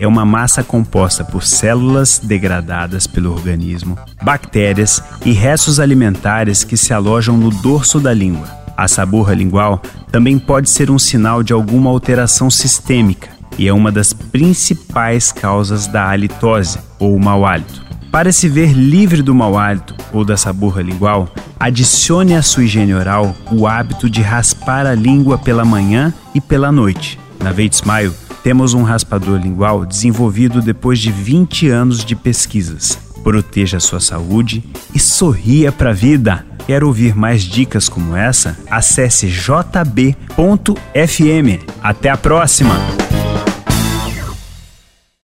é uma massa composta por células degradadas pelo organismo, bactérias e restos alimentares que se alojam no dorso da língua. A saburra lingual também pode ser um sinal de alguma alteração sistêmica e é uma das principais causas da halitose ou mau hálito. Para se ver livre do mau hálito ou da saburra lingual, adicione à sua higiene oral o hábito de raspar a língua pela manhã e pela noite. Na Veit Smile, temos um raspador lingual desenvolvido depois de 20 anos de pesquisas. Proteja a sua saúde e sorria para a vida. Quer ouvir mais dicas como essa? Acesse jb.fm. Até a próxima!